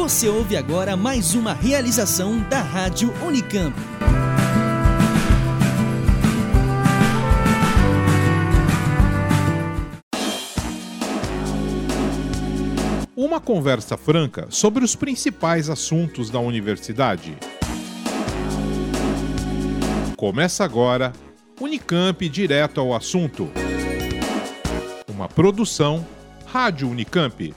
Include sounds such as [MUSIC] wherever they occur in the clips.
Você ouve agora mais uma realização da Rádio Unicamp. Uma conversa franca sobre os principais assuntos da universidade. Começa agora Unicamp Direto ao Assunto. Uma produção Rádio Unicamp.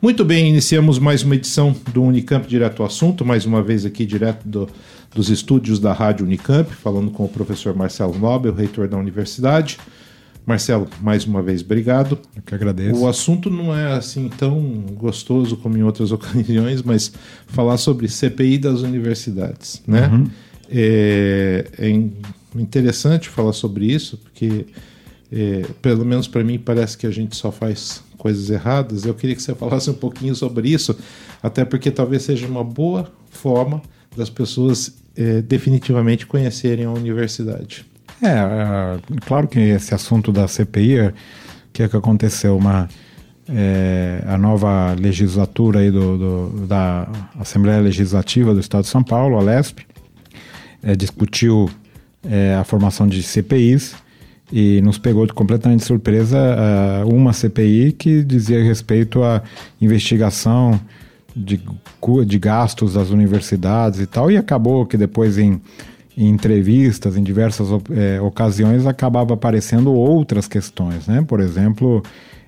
Muito bem, iniciamos mais uma edição do Unicamp Direto ao Assunto, mais uma vez aqui direto do, dos estúdios da Rádio Unicamp, falando com o professor Marcelo Nobel, reitor da universidade. Marcelo, mais uma vez, obrigado. Eu que agradeço. O assunto não é assim tão gostoso como em outras [LAUGHS] ocasiões, mas falar sobre CPI das universidades, né? Uhum. É, é, interessante falar sobre isso, porque é, pelo menos para mim parece que a gente só faz coisas erradas. Eu queria que você falasse um pouquinho sobre isso, até porque talvez seja uma boa forma das pessoas é, definitivamente conhecerem a universidade. É, é, claro que esse assunto da CPI, o que é que aconteceu? Uma, é, a nova legislatura aí do, do, da Assembleia Legislativa do Estado de São Paulo, a LESP, discutiu a formação de CPIs e nos pegou de completamente de surpresa uh, uma CPI que dizia respeito à investigação de, de gastos das universidades e tal, e acabou que depois em, em entrevistas, em diversas é, ocasiões, acabava aparecendo outras questões, né? Por exemplo,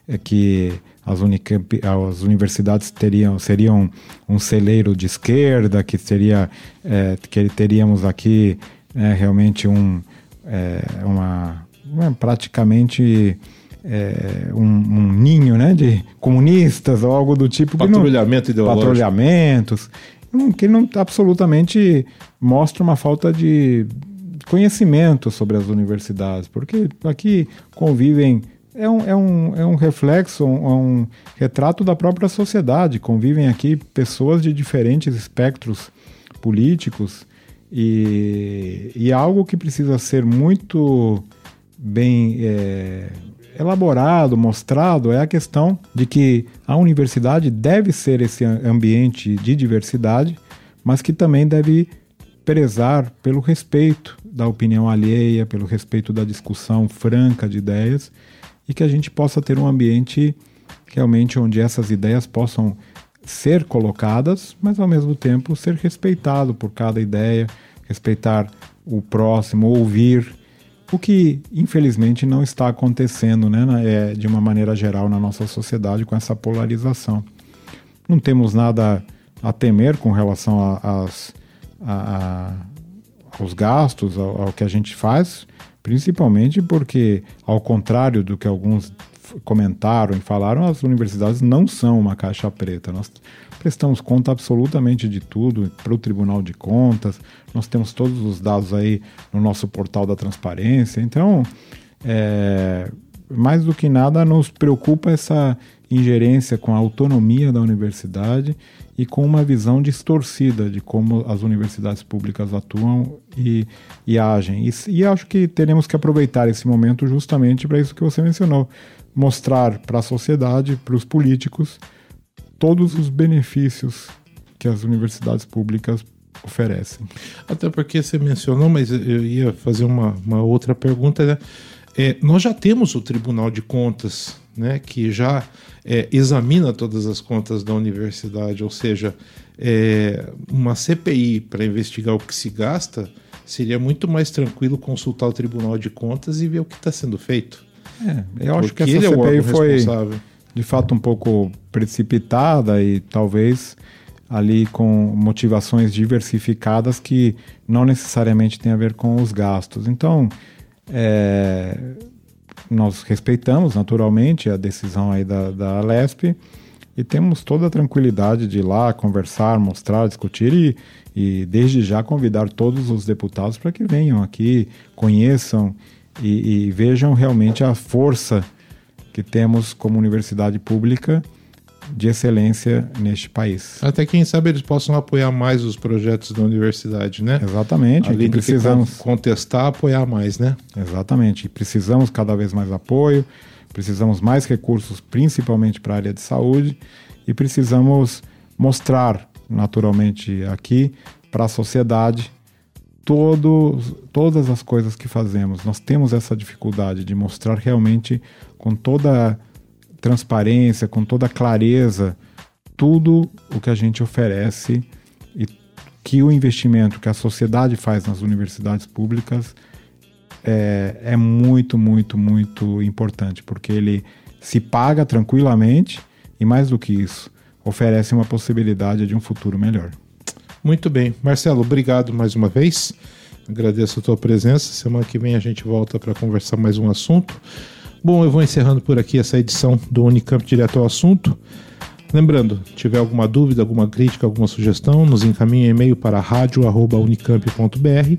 é que as, Unicamp, as universidades teriam, seriam um celeiro de esquerda, que, seria, é, que teríamos aqui é, realmente um, é, uma praticamente é, um, um, ninho né, de comunistas ou algo do tipo. Patrulhamento não, ideológico. Patrulhamentos, que não absolutamente mostra uma falta de conhecimento sobre as universidades, porque aqui convivem. É um, é um, é um reflexo, um, é um retrato da própria sociedade. Convivem aqui pessoas de diferentes espectros políticos e, e algo que precisa ser muito bem é, elaborado, mostrado, é a questão de que a universidade deve ser esse ambiente de diversidade, mas que também deve prezar pelo respeito da opinião alheia, pelo respeito da discussão franca de ideias e que a gente possa ter um ambiente realmente onde essas ideias possam ser colocadas, mas ao mesmo tempo ser respeitado por cada ideia, respeitar o próximo, ouvir o que infelizmente não está acontecendo né, é, de uma maneira geral na nossa sociedade com essa polarização. Não temos nada a temer com relação a, a, a, aos gastos, ao, ao que a gente faz, principalmente porque, ao contrário do que alguns comentaram e falaram, as universidades não são uma caixa preta. Nós prestamos conta absolutamente de tudo para o Tribunal de Contas, nós temos todos os dados aí no nosso portal da transparência. Então, é, mais do que nada, nos preocupa essa ingerência com a autonomia da universidade e com uma visão distorcida de como as universidades públicas atuam e, e agem. E, e acho que teremos que aproveitar esse momento justamente para isso que você mencionou mostrar para a sociedade, para os políticos, todos os benefícios que as universidades públicas oferecem. Até porque você mencionou, mas eu ia fazer uma, uma outra pergunta, né? É, nós já temos o Tribunal de Contas, né, que já é, examina todas as contas da universidade, ou seja, é, uma CPI para investigar o que se gasta seria muito mais tranquilo consultar o Tribunal de Contas e ver o que está sendo feito. É, eu acho que essa CPI é foi de fato um pouco precipitada e talvez ali com motivações diversificadas que não necessariamente tem a ver com os gastos. Então, é, nós respeitamos naturalmente a decisão aí da, da Alesp e temos toda a tranquilidade de ir lá conversar, mostrar, discutir e, e desde já convidar todos os deputados para que venham aqui, conheçam e, e vejam realmente a força que temos como universidade pública de excelência neste país. Até quem sabe eles possam apoiar mais os projetos da universidade, né? Exatamente. Além precisamos contestar, apoiar mais, né? Exatamente. Precisamos cada vez mais apoio, precisamos mais recursos, principalmente para a área de saúde, e precisamos mostrar, naturalmente, aqui para a sociedade todas as coisas que fazemos. Nós temos essa dificuldade de mostrar realmente com toda transparência, com toda clareza, tudo o que a gente oferece e que o investimento que a sociedade faz nas universidades públicas é, é muito, muito, muito importante, porque ele se paga tranquilamente e, mais do que isso, oferece uma possibilidade de um futuro melhor. Muito bem. Marcelo, obrigado mais uma vez. Agradeço a tua presença. Semana que vem a gente volta para conversar mais um assunto. Bom, eu vou encerrando por aqui essa edição do Unicamp Direto ao Assunto. Lembrando, tiver alguma dúvida, alguma crítica, alguma sugestão, nos encaminhe e-mail para radio@unicamp.br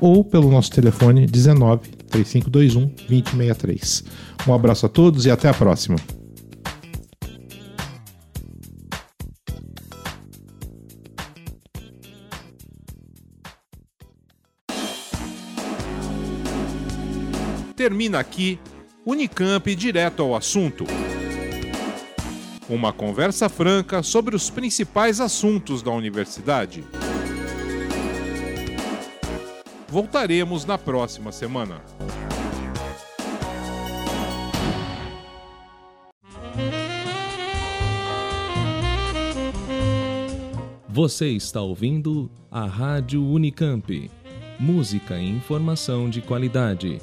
ou pelo nosso telefone 19 3521 2063. Um abraço a todos e até a próxima. Termina aqui Unicamp direto ao assunto. Uma conversa franca sobre os principais assuntos da universidade. Voltaremos na próxima semana. Você está ouvindo a Rádio Unicamp. Música e informação de qualidade.